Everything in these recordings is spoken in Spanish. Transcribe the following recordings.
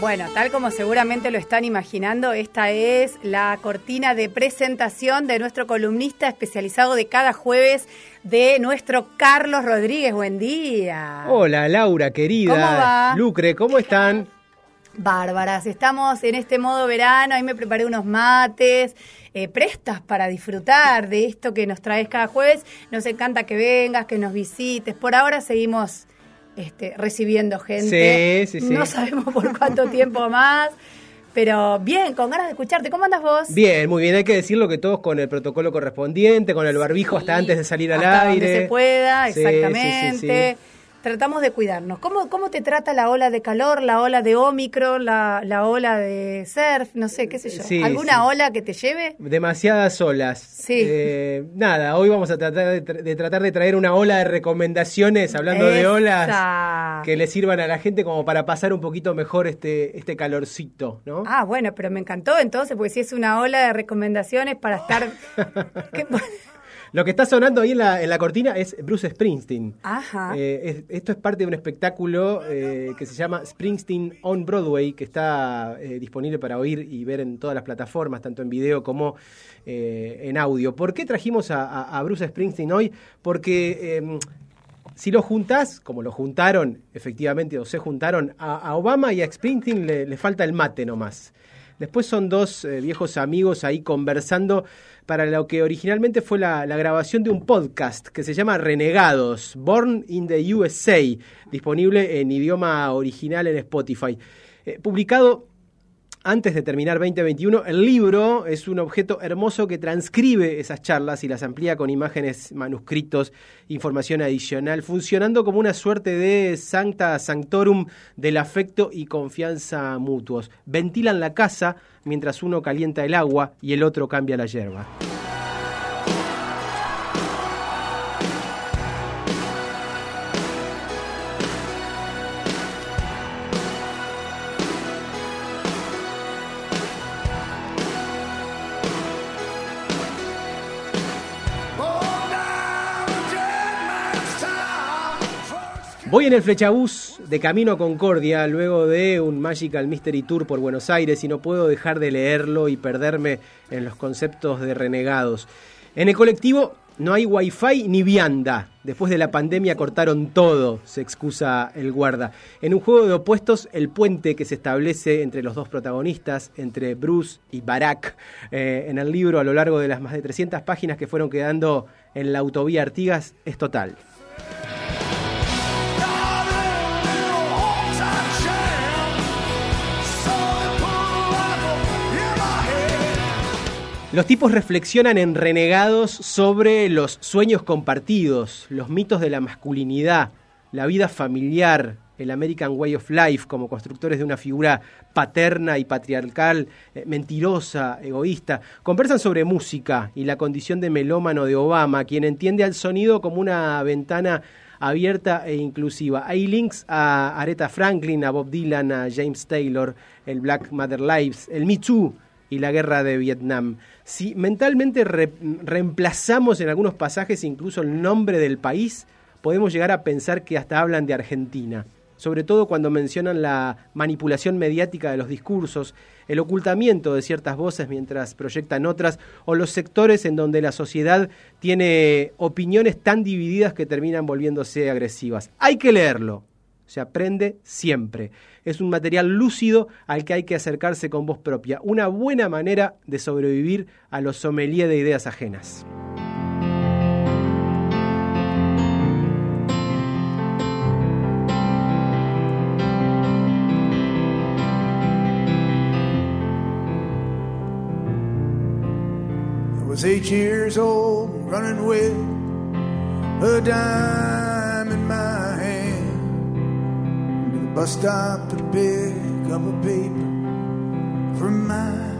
Bueno, tal como seguramente lo están imaginando, esta es la cortina de presentación de nuestro columnista especializado de cada jueves, de nuestro Carlos Rodríguez. Buen día. Hola, Laura, querida. ¿Cómo va? Lucre, ¿cómo están? Bárbaras, estamos en este modo verano, ahí me preparé unos mates, eh, prestas para disfrutar de esto que nos traes cada jueves. Nos encanta que vengas, que nos visites. Por ahora seguimos este, recibiendo gente. Sí, sí, sí. No sabemos por cuánto tiempo más. Pero bien, con ganas de escucharte. ¿Cómo andas vos? Bien, muy bien. Hay que decirlo que todos con el protocolo correspondiente, con el barbijo hasta antes de salir al Hasta aire. donde se pueda, exactamente. Tratamos de cuidarnos. ¿Cómo, ¿Cómo te trata la ola de calor, la ola de Omicron, la, la ola de surf? No sé, qué sé yo. Sí, ¿Alguna sí. ola que te lleve? Demasiadas olas. Sí. Eh, nada, hoy vamos a tratar de, tra- de tratar de traer una ola de recomendaciones, hablando de olas, que le sirvan a la gente como para pasar un poquito mejor este, este calorcito, ¿no? Ah, bueno, pero me encantó entonces, porque si es una ola de recomendaciones para estar... ¿Qué- Lo que está sonando ahí en la, en la cortina es Bruce Springsteen. Ajá. Eh, es- esto es parte de un espectáculo eh, que se llama Springsteen on Broadway, que está eh, disponible para oír y ver en todas las plataformas, tanto en video como en audio. ¿Por qué trajimos a, a- a Bruce Springsteen hoy? Porque eh, si lo juntás, como lo juntaron, efectivamente, o se juntaron, a, a Obama y a Springsteen le, le falta el mate nomás. Después son dos eh, viejos amigos ahí conversando para lo que originalmente fue la, grabación de un podcast que se llama Renegados, Born in the USA, disponible en idioma original en Spotify. Eh, publicado antes de terminar 2021, el libro es un objeto hermoso que transcribe esas charlas y las amplía con imágenes, manuscritos, información adicional, funcionando como una suerte de sancta sanctorum del afecto y confianza mutuos. Ventilan la casa mientras uno calienta el agua y el otro cambia la hierba. Voy en el flechabús de camino a Concordia luego de un Magical Mystery Tour por Buenos Aires y no puedo dejar de leerlo y perderme en los conceptos de renegados. En el colectivo no hay wifi ni vianda. Después de la pandemia cortaron todo, se excusa el guarda. En un juego de opuestos, el puente que se establece entre los dos protagonistas, entre Bruce y Barack, eh, en el libro a lo largo de las más de 300 páginas que fueron quedando en la autovía Artigas, es total. Los tipos reflexionan en Renegados sobre los sueños compartidos, los mitos de la masculinidad, la vida familiar, el American Way of Life como constructores de una figura paterna y patriarcal, eh, mentirosa, egoísta. Conversan sobre música y la condición de melómano de Obama, quien entiende al sonido como una ventana abierta e inclusiva. Hay links a Aretha Franklin, a Bob Dylan, a James Taylor, el Black Matter Lives, el Me Too y la guerra de Vietnam. Si mentalmente re- reemplazamos en algunos pasajes incluso el nombre del país, podemos llegar a pensar que hasta hablan de Argentina, sobre todo cuando mencionan la manipulación mediática de los discursos, el ocultamiento de ciertas voces mientras proyectan otras, o los sectores en donde la sociedad tiene opiniones tan divididas que terminan volviéndose agresivas. Hay que leerlo, se aprende siempre. Es un material lúcido al que hay que acercarse con voz propia. Una buena manera de sobrevivir a los sommeliers de ideas ajenas. Eight years old, running with a bus stop a from my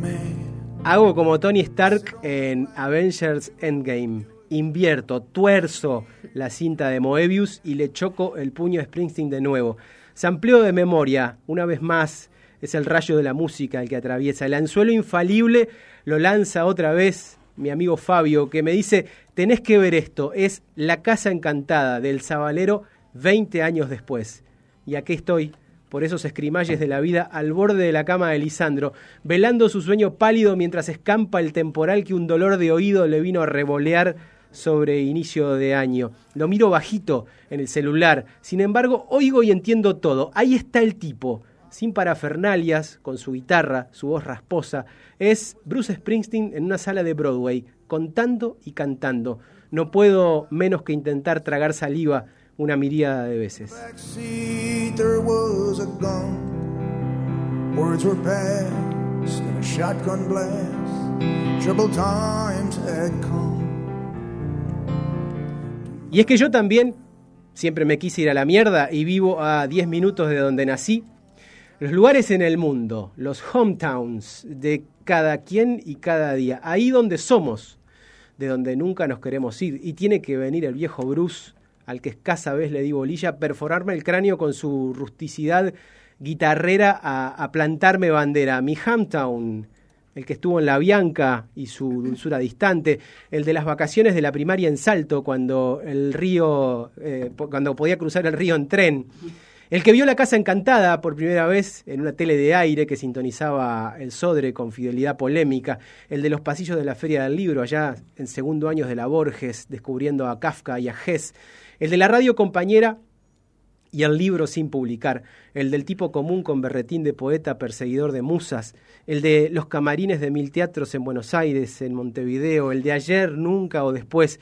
man. Hago como Tony Stark en Avengers Endgame. Invierto, tuerzo la cinta de Moebius y le choco el puño a Springsteen de nuevo. Sampleo de memoria, una vez más, es el rayo de la música el que atraviesa. El anzuelo infalible lo lanza otra vez mi amigo Fabio, que me dice, tenés que ver esto, es La Casa Encantada del Sabalero 20 años después. Y aquí estoy por esos escrimalles de la vida al borde de la cama de Lisandro, velando su sueño pálido mientras escampa el temporal que un dolor de oído le vino a revolear sobre inicio de año. Lo miro bajito en el celular, sin embargo oigo y entiendo todo. Ahí está el tipo, sin parafernalias, con su guitarra, su voz rasposa. Es Bruce Springsteen en una sala de Broadway, contando y cantando. No puedo menos que intentar tragar saliva una miríada de veces. Y es que yo también siempre me quise ir a la mierda y vivo a 10 minutos de donde nací. Los lugares en el mundo, los hometowns de cada quien y cada día, ahí donde somos, de donde nunca nos queremos ir. Y tiene que venir el viejo Bruce, al que escasa vez le di bolilla, perforarme el cráneo con su rusticidad guitarrera a, plantarme bandera. Mi hometown, el que estuvo en La Bianca y su dulzura distante, el de las vacaciones de la primaria en Salto, cuando el río, eh, cuando podía cruzar el río en tren. El que vio la casa encantada por primera vez en una tele de aire que sintonizaba el Sodre con fidelidad polémica, el de los pasillos de la Feria del Libro allá en segundo años de la Borges, descubriendo a Kafka y a Hess, el de la radio compañera y el libro sin publicar, el del tipo común con berretín de poeta perseguidor de musas, el de los camarines de mil teatros en Buenos Aires, en Montevideo, el de ayer, nunca o después,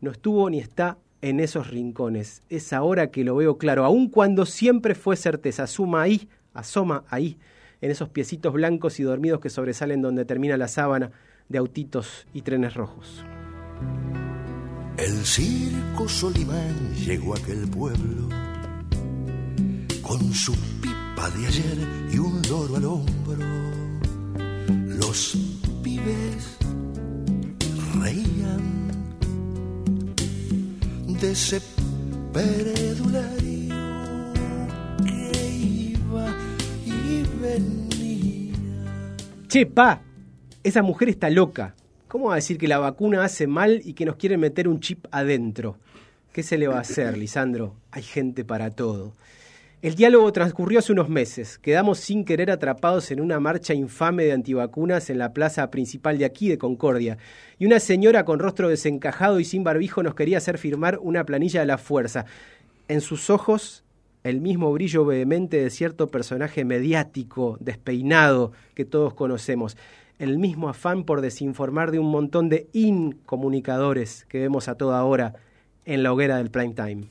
no estuvo ni está en esos rincones. Es ahora que lo veo claro, aun cuando siempre fue certeza, asuma ahí, asoma ahí, en esos piecitos blancos y dormidos que sobresalen donde termina la sábana de autitos y trenes rojos. El circo Solimán llegó a aquel pueblo con su pipa de ayer y un loro al hombro. Los pibes reían de ese peredulario que iba y venía. Che, pa, esa mujer está loca. ¿Cómo va a decir que la vacuna hace mal y que nos quieren meter un chip adentro? ¿Qué se le va a hacer, Lisandro? Hay gente para todo. El diálogo transcurrió hace unos meses. Quedamos sin querer atrapados en una marcha infame de antivacunas en la plaza principal de aquí, de Concordia. Y una señora con rostro desencajado y sin barbijo nos quería hacer firmar una planilla de la fuerza. En sus ojos, el mismo brillo vehemente de cierto personaje mediático, despeinado, que todos conocemos. El mismo afán por desinformar de un montón de incomunicadores que vemos a toda hora en la hoguera del prime time.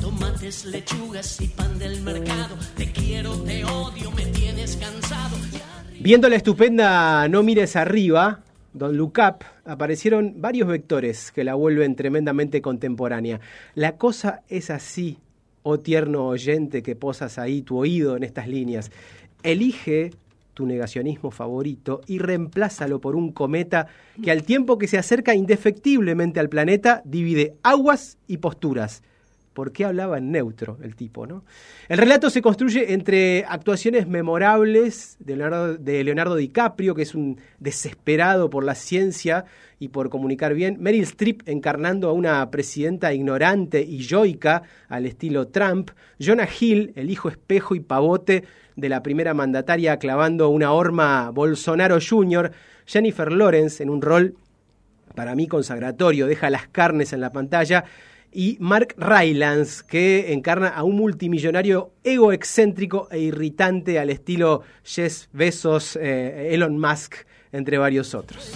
Tomates, lechugas y pan del mercado. Viendo la estupenda No mires arriba, Don Look Up, aparecieron varios vectores que la vuelven tremendamente contemporánea. La cosa es así, oh tierno oyente que posas ahí tu oído en estas líneas. Elige tu negacionismo favorito y reemplázalo por un cometa que al tiempo que se acerca indefectiblemente al planeta divide aguas y posturas. ¿Por qué hablaba en neutro el tipo, no? El relato se construye entre actuaciones memorables de Leonardo, de Leonardo DiCaprio, que es un desesperado por la ciencia y por comunicar bien, Meryl Streep encarnando a una presidenta ignorante y yoica al estilo Trump, Jonah Hill, el hijo espejo y pavote de la primera mandataria clavando una horma Bolsonaro Jr., Jennifer Lawrence en un rol para mí consagratorio, deja las carnes en la pantalla, y Mark Rylance, que encarna a un multimillonario egoexcéntrico e irritante al estilo Jeff Bezos, eh, Elon Musk, entre varios otros.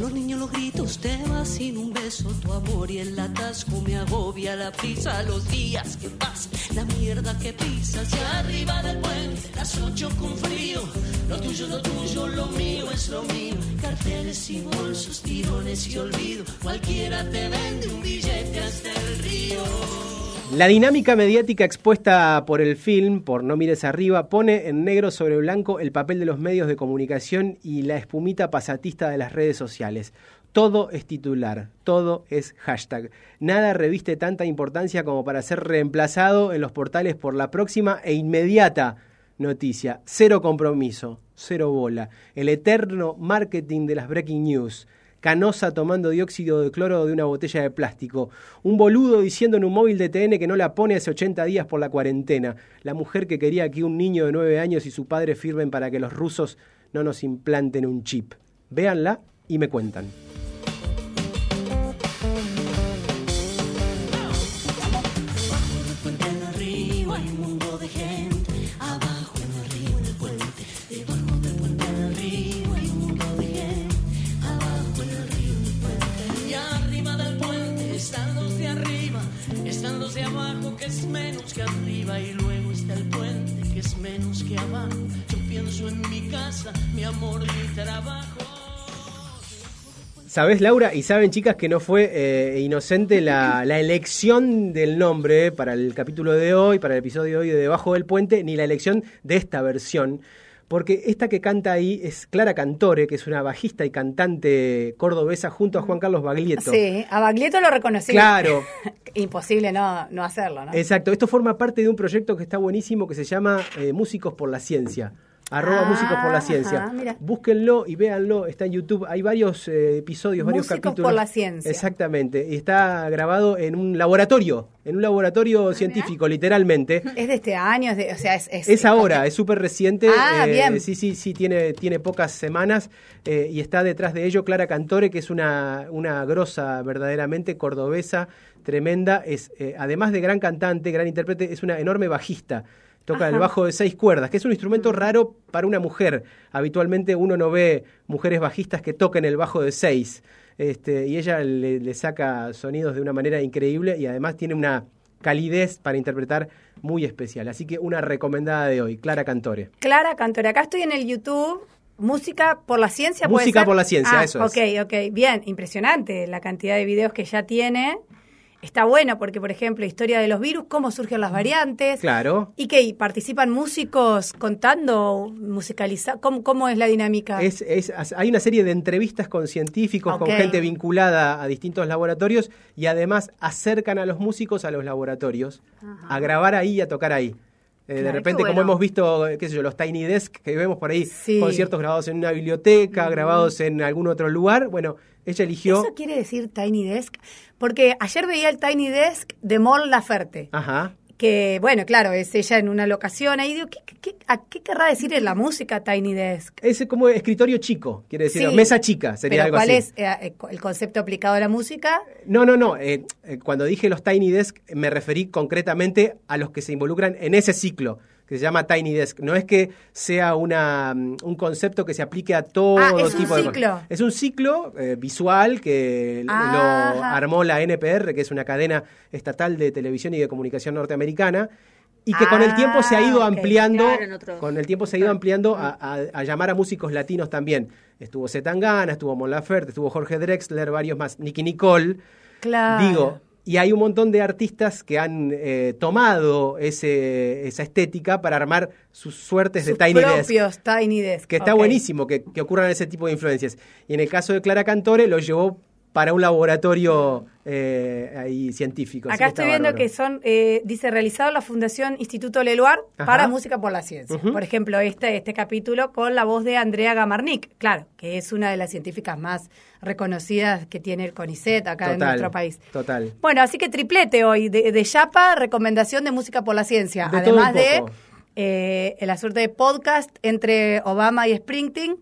Los niños, los gritos, te vas sin un beso. Tu amor y el atasco me agobia la prisa. Los días que pasan, la mierda que pisas. Y arriba del puente, las ocho con frío. Lo tuyo, lo tuyo, lo mío es lo mío. Carteles y bolsos, tirones y olvido. Cualquiera te vende un billete hasta el río. La dinámica mediática expuesta por el film, por No mires arriba, pone en negro sobre blanco el papel de los medios de comunicación y la espumita pasatista de las redes sociales. todo es titular, todo es hashtag. Nada reviste tanta importancia como para ser reemplazado en los portales por la próxima e inmediata noticia. Cero compromiso, cero bola. El eterno marketing de las breaking news. Canosa tomando dióxido de cloro de una botella de plástico. Un boludo diciendo en un móvil de TN que no la pone hace 80 días por la cuarentena. La mujer que quería que un niño de 9 años y su padre firmen para que los rusos no nos implanten un chip. Véanla y me cuentan. Yo pienso en mi casa, mi amor, mi trabajo. ¿Sabés, Laura? Y saben, chicas, que no fue eh, inocente la, la elección del nombre para el capítulo de hoy, para el episodio de hoy de Debajo del Puente, ni la elección de esta versión. Porque esta que canta ahí es Clara Cantore, que es una bajista y cantante cordobesa junto a Juan Carlos Baglietto. Sí, a Baglietto lo reconocí. Claro. Imposible no, no hacerlo, ¿no? Exacto, esto forma parte de un proyecto que está buenísimo que se llama eh, Músicos por la Ciencia. Arroba Ah, Músicos por la Ciencia. ajá, mira. Búsquenlo y véanlo, está en YouTube. Hay varios eh, episodios, varios Músicos capítulos. por la Ciencia. Exactamente. Y está grabado en un laboratorio, en un Ah, laboratorio científico, literalmente. Es de este año, es de- o sea, es... Es, Es ahora, es súper reciente. Ah, eh, bien. Sí, sí, sí, tiene, tiene pocas semanas eh, y está detrás de ello Clara Cantore, que es una, una grosa verdaderamente cordobesa, tremenda. Es, además de gran cantante, gran intérprete, es una enorme bajista. Toca el bajo de seis cuerdas, que es un instrumento raro para una mujer. Habitualmente uno no ve mujeres bajistas que toquen el bajo de seis. Este, y ella le, le saca sonidos de una manera increíble y además tiene una calidez para interpretar muy especial. Así que una recomendada de hoy, Clara Cantore. Clara Cantore, acá estoy en el YouTube. Música por la ciencia, ¿puede Música ser? por la ciencia, Ah, eso es. Ok, ok, bien, impresionante la cantidad de videos que ya tiene. Está bueno porque, por ejemplo, historia de los virus, cómo surgen las variantes. Claro. ¿Y qué? ¿Y ¿Participan músicos contando, musicalizando? ¿Cómo, ¿Cómo es la dinámica? Es, es- hay una serie de entrevistas con científicos, con gente vinculada a distintos laboratorios y además acercan a los músicos a los laboratorios a grabar ahí y a tocar ahí. Eh, de repente, como hemos visto, qué sé yo, los Tiny Desk que vemos por ahí, Sí. conciertos grabados en una biblioteca, grabados en algún otro lugar, bueno, ella eligió... ¿Eso quiere decir Tiny Desk? Porque ayer veía el Tiny Desk de Mon Laferte. Ajá. que bueno, claro, es ella en una locación ahí, digo, ¿qué, a qué querrá decir en la música Tiny Desk? Es como escritorio chico, quiere decir, Sí, mesa chica, sería Pero algo ¿cuál así. es eh, eh, el concepto aplicado a la música? No, no, no. eh, cuando dije los Tiny Desk, me referí concretamente a los que se involucran en ese ciclo, que se llama Tiny Desk. No es que sea una, mm, un concepto que se aplique a todo Ah, es un tipo de ciclo. Es un ciclo eh, visual que lo Ajá. armó la NPR, que es una cadena estatal de televisión y de comunicación norteamericana. Y que con el Ah, tiempo se ha ido ok. ampliando, Claro, en otro- con el tiempo se ha ido ampliando a, a- a llamar a músicos latinos también. Estuvo Zetangana, estuvo Mon Laferte, estuvo Jorge Drexler, varios más, Nicky Nicole. Claro. Digo, y hay un montón de artistas que han eh, tomado ese, esa estética para armar sus suertes Sus de Tiny Desk. propios Tiny Desk. Que está buenísimo que, que ocurran ese tipo de influencias. Y en el caso de Clara Cantore lo llevó para un laboratorio eh, ahí científico. Acá estoy viendo bárbaro. que son, eh, dice, realizado la Fundación Instituto Leluar Ajá. para Música por la Ciencia. Por ejemplo, este, este capítulo con la voz de Andrea Gamarnik, claro, que es una de las científicas más reconocidas que tiene el CONICET acá en nuestro país. Total. Bueno, así que triplete hoy, de, de Yapa, recomendación de música por la ciencia. De Además de eh, la suerte de podcast entre Obama y Springsteen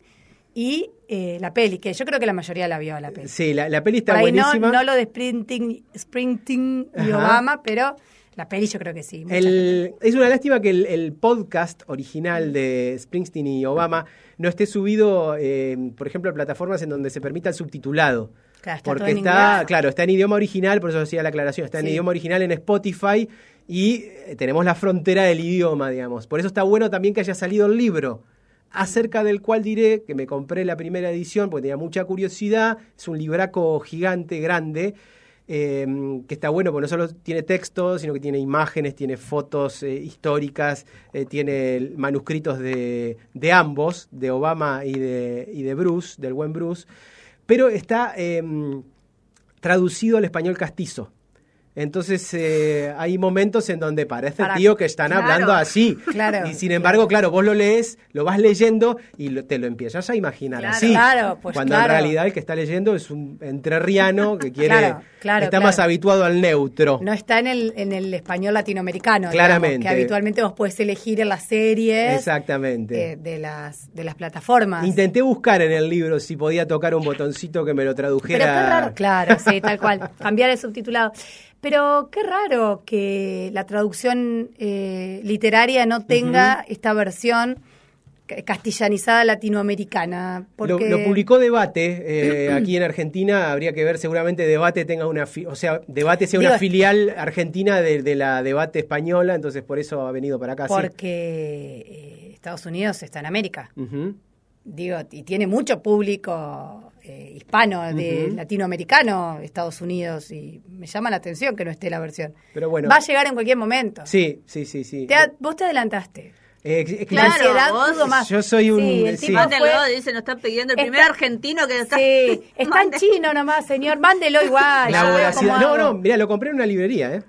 y eh, la peli, que yo creo que la mayoría la vio la peli. Sí, la, la peli está Por ahí no, buenísima. no lo de Springsteen, Springsteen y. Obama, pero la peli yo creo que sí. El- es una lástima que el, el podcast original de Springsteen y Obama no esté subido, eh, por ejemplo, a plataformas en donde se permita el subtitulado. Claro, está Porque está, claro, está en idioma original, por eso hacía la aclaración, está en idioma original en Spotify y eh, tenemos la frontera del idioma, digamos. Por eso está bueno también que haya salido el libro, acerca del cual diré que me compré la primera edición porque tenía mucha curiosidad. Es un libraco gigante, grande, eh, que está bueno porque no solo tiene texto, sino que tiene imágenes, tiene fotos eh, históricas, eh, tiene manuscritos de, de ambos, de Obama y de, y de Bruce, del buen Bruce. pero está eh, traducido al español castizo. Entonces eh, hay momentos en donde parece Para- tío que están Claro. hablando así. Claro. Y sin embargo, claro, vos lo lees, lo vas leyendo y lo- te lo empiezas a imaginar así. Claro, pues cuando en realidad el que está leyendo es un entrerriano que quiere está más habituado al neutro. No está en el, en el español latinoamericano. digamos, Claramente. que habitualmente vos podés elegir en las series Exactamente. eh, de, las, de las plataformas. Intenté buscar en el libro si podía tocar un botoncito que me lo tradujera. Pero qué raro, claro, sí, tal cual. Cambiar el subtitulado. Pero qué raro que la traducción eh, literaria no tenga esta versión ca- castellanizada latinoamericana. Lo, Porque... lo publicó Debate eh, aquí en Argentina. Habría que ver, seguramente Debate tenga una. o sea, Debate sea una filial argentina de, de la Debate española, entonces por eso ha venido para acá. sí. Porque eh, Estados Unidos está en América. Digo, y tiene mucho público eh, hispano, de latinoamericano, Estados Unidos, y me llama la atención que no esté la versión. Pero bueno. Va a llegar en cualquier momento. Sí, sí, sí, sí. Te vos te adelantaste. Eh, es que La Claro, ansiedad vos- pudo más. yo soy un- Sí, el sí. tipo fue- dice, nos está pidiendo el Está- primer argentino que está. Sí, está en chino nomás, señor. Mándelo igual. La No, no, mira, lo compré en una librería, ¿eh?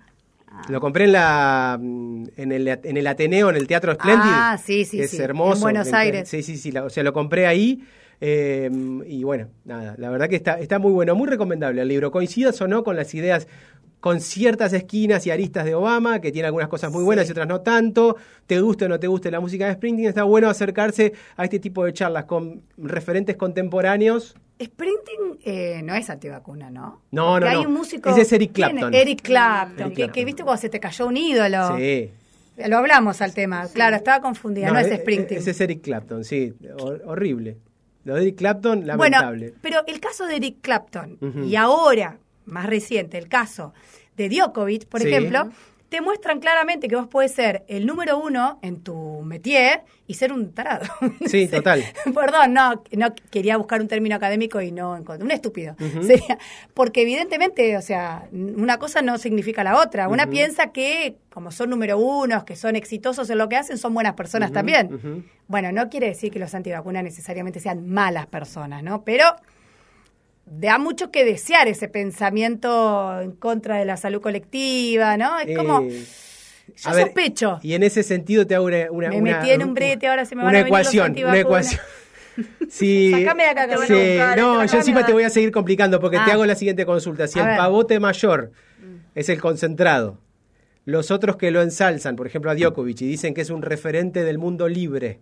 Lo compré en la mm, en el, en el Ateneo, en el Teatro Splendid. Ah, sí, sí, que Es sí, hermoso. en Buenos Aires. Sí, sí, sí. la- o sea, lo compré ahí. Eh, y bueno, nada, la verdad que está, está muy bueno, muy recomendable el libro. Coincidas o no con las ideas, con ciertas esquinas y aristas de Obama, que tiene algunas cosas muy buenas y otras no tanto. Te guste o no te guste la música de Springsteen, está bueno acercarse a este tipo de charlas con referentes contemporáneos. Springsteen eh, no es antivacuna, ¿no? No, Porque no, hay no. un músico. Ese es Eric ¿Quién Clapton. Eric Clapton, Eric que, Clapton. que viste cuando se te cayó un ídolo. Sí. Lo hablamos al tema. Claro, estaba confundida. No, es e- e- Springsteen. Ese es Eric Clapton, sí. Hor- horrible. Lo de Eric Clapton, Bueno, lamentable. pero el caso de Eric Clapton y ahora, más reciente, el caso de Djokovic, por Sí. ejemplo, te muestran claramente que vos podés ser el número uno en tu métier y ser un tarado. Sí, total. Perdón, no, no quería buscar un término académico y no encontré. Un estúpido. Sería, porque evidentemente, o sea, una cosa no significa la otra. Una piensa que, como son número unos, que son exitosos en lo que hacen, son buenas personas también. Bueno, no quiere decir que los antivacunas necesariamente sean malas personas, ¿no? Pero da mucho que desear ese pensamiento en contra de la salud colectiva, ¿no? Es como, Eh, yo a ver, sospecho. Y en ese sentido te hago una. una Me una- metí en un brete, ahora se me van una a venir los ecuación, una antivacunas. ecuación. Sí, Sacame de acá, que Te van a sí, buscar, no, yo encima te voy a seguir complicando porque te Ah. hago la siguiente consulta. Si A el ver. pavote mayor es el concentrado, los otros que lo ensalzan, por ejemplo a Djokovic, y dicen que es un referente del mundo libre,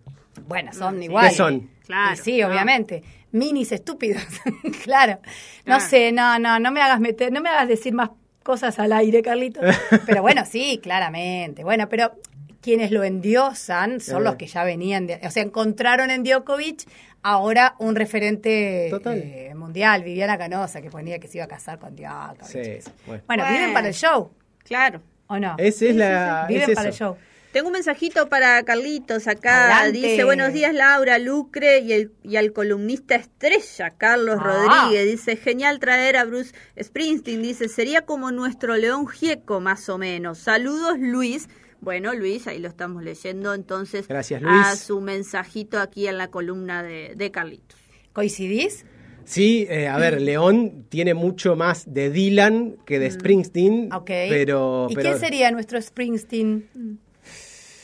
Bueno, son iguales. ¿qué son? Claro, Y sí, no. obviamente. Minis estúpidos. claro. No Claro. sé, no, no, no me hagas meter, no me hagas decir más cosas al aire, Carlito. Pero bueno, sí, claramente. Bueno, pero quienes lo endiosan son Eh. los que ya venían de, o sea, encontraron en Djokovic ahora un referente Total. eh, mundial, Viviana Canosa, que ponía que se iba a casar con Djokovic. Sí, bueno. Bueno, Bueno. viven para el show, Claro. ¿O no? Esa es la. Viven es para el show. Tengo un mensajito para Carlitos acá. Adelante. Dice, buenos días Laura, Lucre y, el, y al columnista estrella, Carlos Ah. Rodríguez. Dice, genial traer a Bruce Springsteen. Dice, sería como nuestro León Gieco, más o menos. Saludos, Luis. Bueno, Luis, ahí lo estamos leyendo entonces Gracias, a Luis. su mensajito aquí en la columna de, de Carlitos. ¿Coincidís? Sí, eh, a ver, León tiene mucho más de Dylan que de Springsteen, Mm. Ok. pero, ¿Y pero quién sería nuestro Springsteen?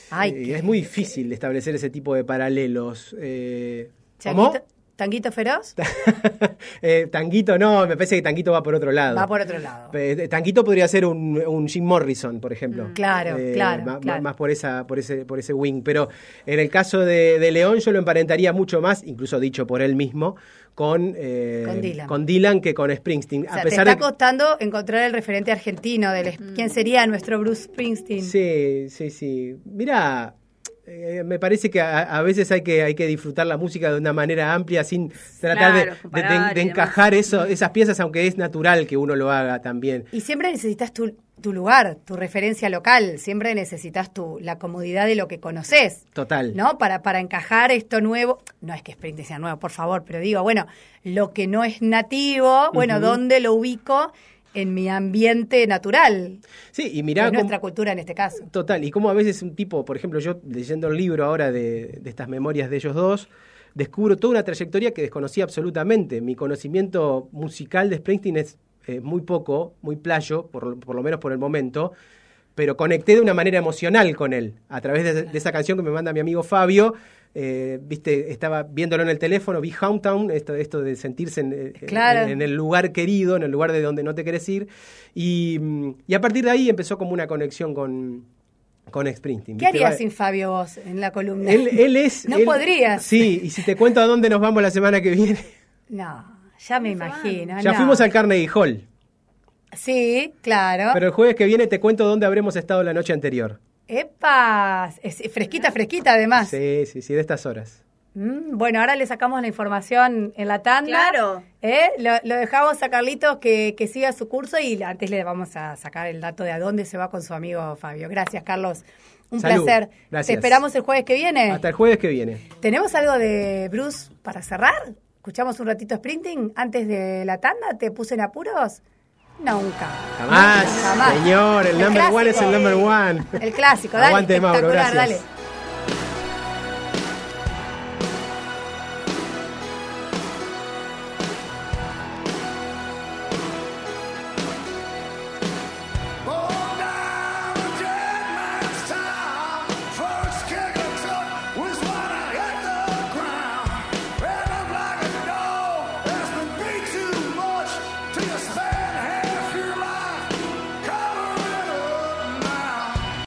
Ay, eh, qué- es muy difícil establecer ese tipo de paralelos. Eh, ¿Cómo? ¿Changuito, ¿Tanguito feroz? Eh, Tanguito no, me parece que Tanguito va por otro lado. Va por otro lado. Eh, Tanguito podría ser un, un Jim Morrison, por ejemplo. Mm. Claro, claro, ma- claro. Más por esa, por ese, por ese wing. Pero en el caso de, de León, yo lo emparentaría mucho más, incluso dicho por él mismo, con, eh, Con Dylan. con Dylan que con Springsteen. O sea, a te pesar está de que- costando encontrar el referente argentino. Del, ¿Quién sería nuestro Bruce Springsteen? Sí, sí, sí. Mira, eh, me parece que a, a veces hay que hay que disfrutar la música de una manera amplia sin tratar Claro, de- de, de- comparar de y encajar eso, esas piezas, aunque es natural que uno lo haga también. Y siempre necesitas tu, tu lugar, tu referencia local. Siempre necesitas tu, la comodidad de lo que conoces. Total. ¿no? Para, para encajar esto nuevo, no es que Springsteen sea nuevo, por favor, pero digo, bueno, lo que no es nativo, bueno, ¿dónde lo ubico en mi ambiente natural? Sí, y en mirá cómo- nuestra cultura en este caso. Total, y como a veces un tipo, por ejemplo, yo leyendo el libro ahora de, de estas memorias de ellos dos, descubro toda una trayectoria que desconocía absolutamente. Mi conocimiento musical de Springsteen es eh, muy poco, muy playo, por, por, lo menos por el momento, pero conecté de una manera emocional con él, a través de, de esa canción que me manda mi amigo Fabio. Eh, viste, estaba viéndolo en el teléfono, vi Hometown, esto, esto de sentirse en, Claro. en- en el lugar querido, en el lugar de donde no te querés ir. Y, mm, y a partir de ahí empezó como una conexión con, con Springsteen. ¿Qué harías sin Fabio vos en la columna? él, él es. No él- podrías. Sí, y si te cuento a dónde nos vamos la semana que viene. No, ya me imagino. Ya no. fuimos al Carnegie Hall. Sí, claro. Pero el jueves que viene te cuento dónde habremos estado la noche anterior. ¡Epa! Es fresquita, fresquita además. Sí, sí, sí, de estas horas. Mm, bueno, ahora le sacamos la información en la tanda. Claro. ¿Eh? Lo, lo dejamos a Carlitos que, que siga su curso y antes le vamos a sacar el dato de a dónde se va con su amigo Fabio. Gracias, Carlos. Un Salud. placer. Gracias. Te esperamos el jueves que viene. Hasta el jueves que viene. ¿Tenemos algo de Bruce para cerrar? ¿Escuchamos un ratito sprinting antes de la tanda? ¿Te puse en apuros? Nunca. Jamás, Jamás. señor. El, number one es el number one. El clásico, dale. Aguante, Mauro, gracias. dale.